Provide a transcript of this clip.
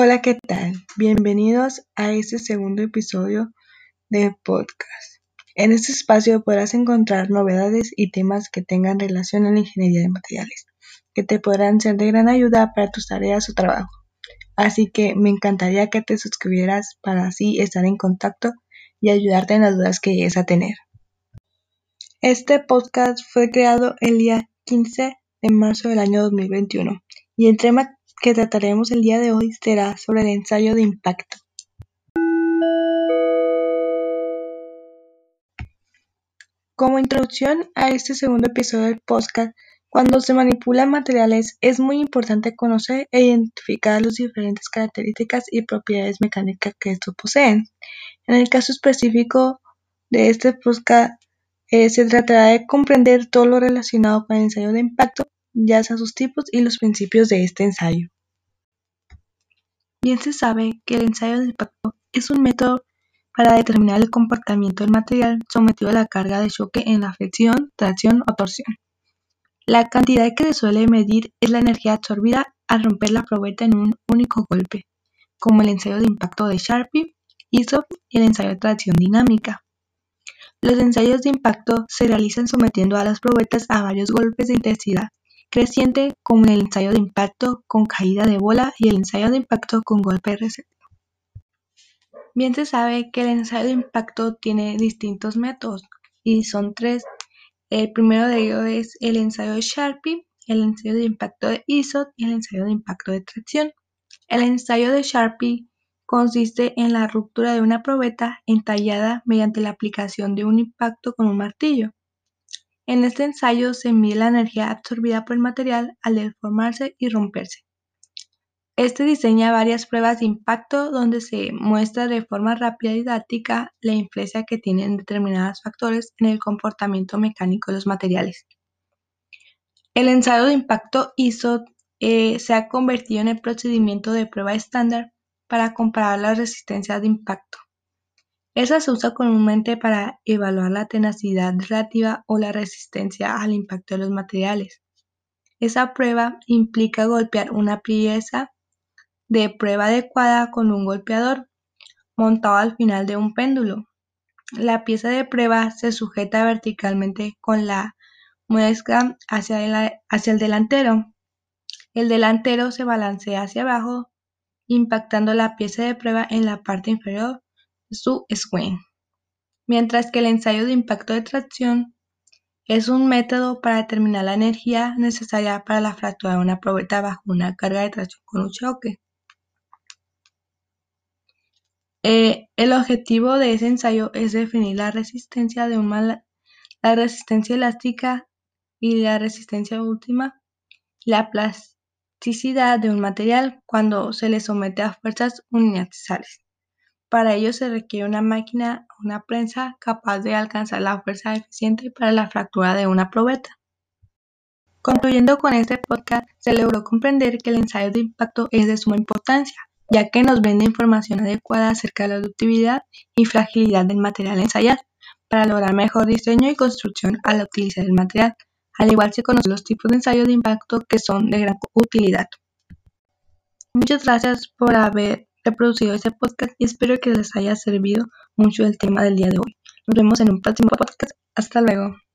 Hola, ¿qué tal? Bienvenidos a este segundo episodio de podcast. En este espacio podrás encontrar novedades y temas que tengan relación a la ingeniería de materiales, que te podrán ser de gran ayuda para tus tareas o trabajo. Así que me encantaría que te suscribieras para así estar en contacto y ayudarte en las dudas que llegues a tener. Este podcast fue creado el día 15 de marzo del año 2021 y el tema que trataremos el día de hoy será sobre el ensayo de impacto. Como introducción a este segundo episodio del podcast, cuando se manipulan materiales es muy importante conocer e identificar las diferentes características y propiedades mecánicas que estos poseen. En el caso específico de este podcast, eh, se tratará de comprender todo lo relacionado con el ensayo de impacto, ya sea sus tipos y los principios de este ensayo. Bien se sabe que el ensayo de impacto es un método para determinar el comportamiento del material sometido a la carga de choque en la flexión, tracción o torsión. La cantidad que se suele medir es la energía absorbida al romper la probeta en un único golpe, como el ensayo de impacto de Sharpie, ISO y el ensayo de tracción dinámica. Los ensayos de impacto se realizan sometiendo a las probetas a varios golpes de intensidad creciente, como el ensayo de impacto con caída de bola y el ensayo de impacto con golpe de Bien se sabe que el ensayo de impacto tiene distintos métodos y son tres. El primero de ellos es el ensayo de Sharpie, el ensayo de impacto de ISO y el ensayo de impacto de tracción. El ensayo de Sharpie consiste en la ruptura de una probeta entallada mediante la aplicación de un impacto con un martillo. En este ensayo se mide la energía absorbida por el material al deformarse y romperse. Este diseña varias pruebas de impacto donde se muestra de forma rápida y didáctica la influencia que tienen determinados factores en el comportamiento mecánico de los materiales. El ensayo de impacto ISO eh, se ha convertido en el procedimiento de prueba estándar para comparar las resistencias de impacto. Esa se usa comúnmente para evaluar la tenacidad relativa o la resistencia al impacto de los materiales. Esa prueba implica golpear una pieza de prueba adecuada con un golpeador montado al final de un péndulo. La pieza de prueba se sujeta verticalmente con la muesca hacia, hacia el delantero. El delantero se balancea hacia abajo, impactando la pieza de prueba en la parte inferior su swing. Mientras que el ensayo de impacto de tracción es un método para determinar la energía necesaria para la fractura de una probeta bajo una carga de tracción con un choque. Eh, el objetivo de ese ensayo es definir la resistencia de la resistencia elástica y la resistencia última, la plasticidad de un material cuando se le somete a fuerzas unilaterales. Para ello se requiere una máquina o una prensa capaz de alcanzar la fuerza eficiente para la fractura de una probeta. Concluyendo con este podcast, se logró comprender que el ensayo de impacto es de suma importancia, ya que nos vende información adecuada acerca de la ductibilidad y fragilidad del material ensayado, para lograr mejor diseño y construcción al utilizar el material. Al igual se conocen los tipos de ensayo de impacto que son de gran utilidad. Muchas gracias por haber reproducido este podcast y espero que les haya servido mucho el tema del día de hoy. Nos vemos en un próximo podcast. Hasta luego.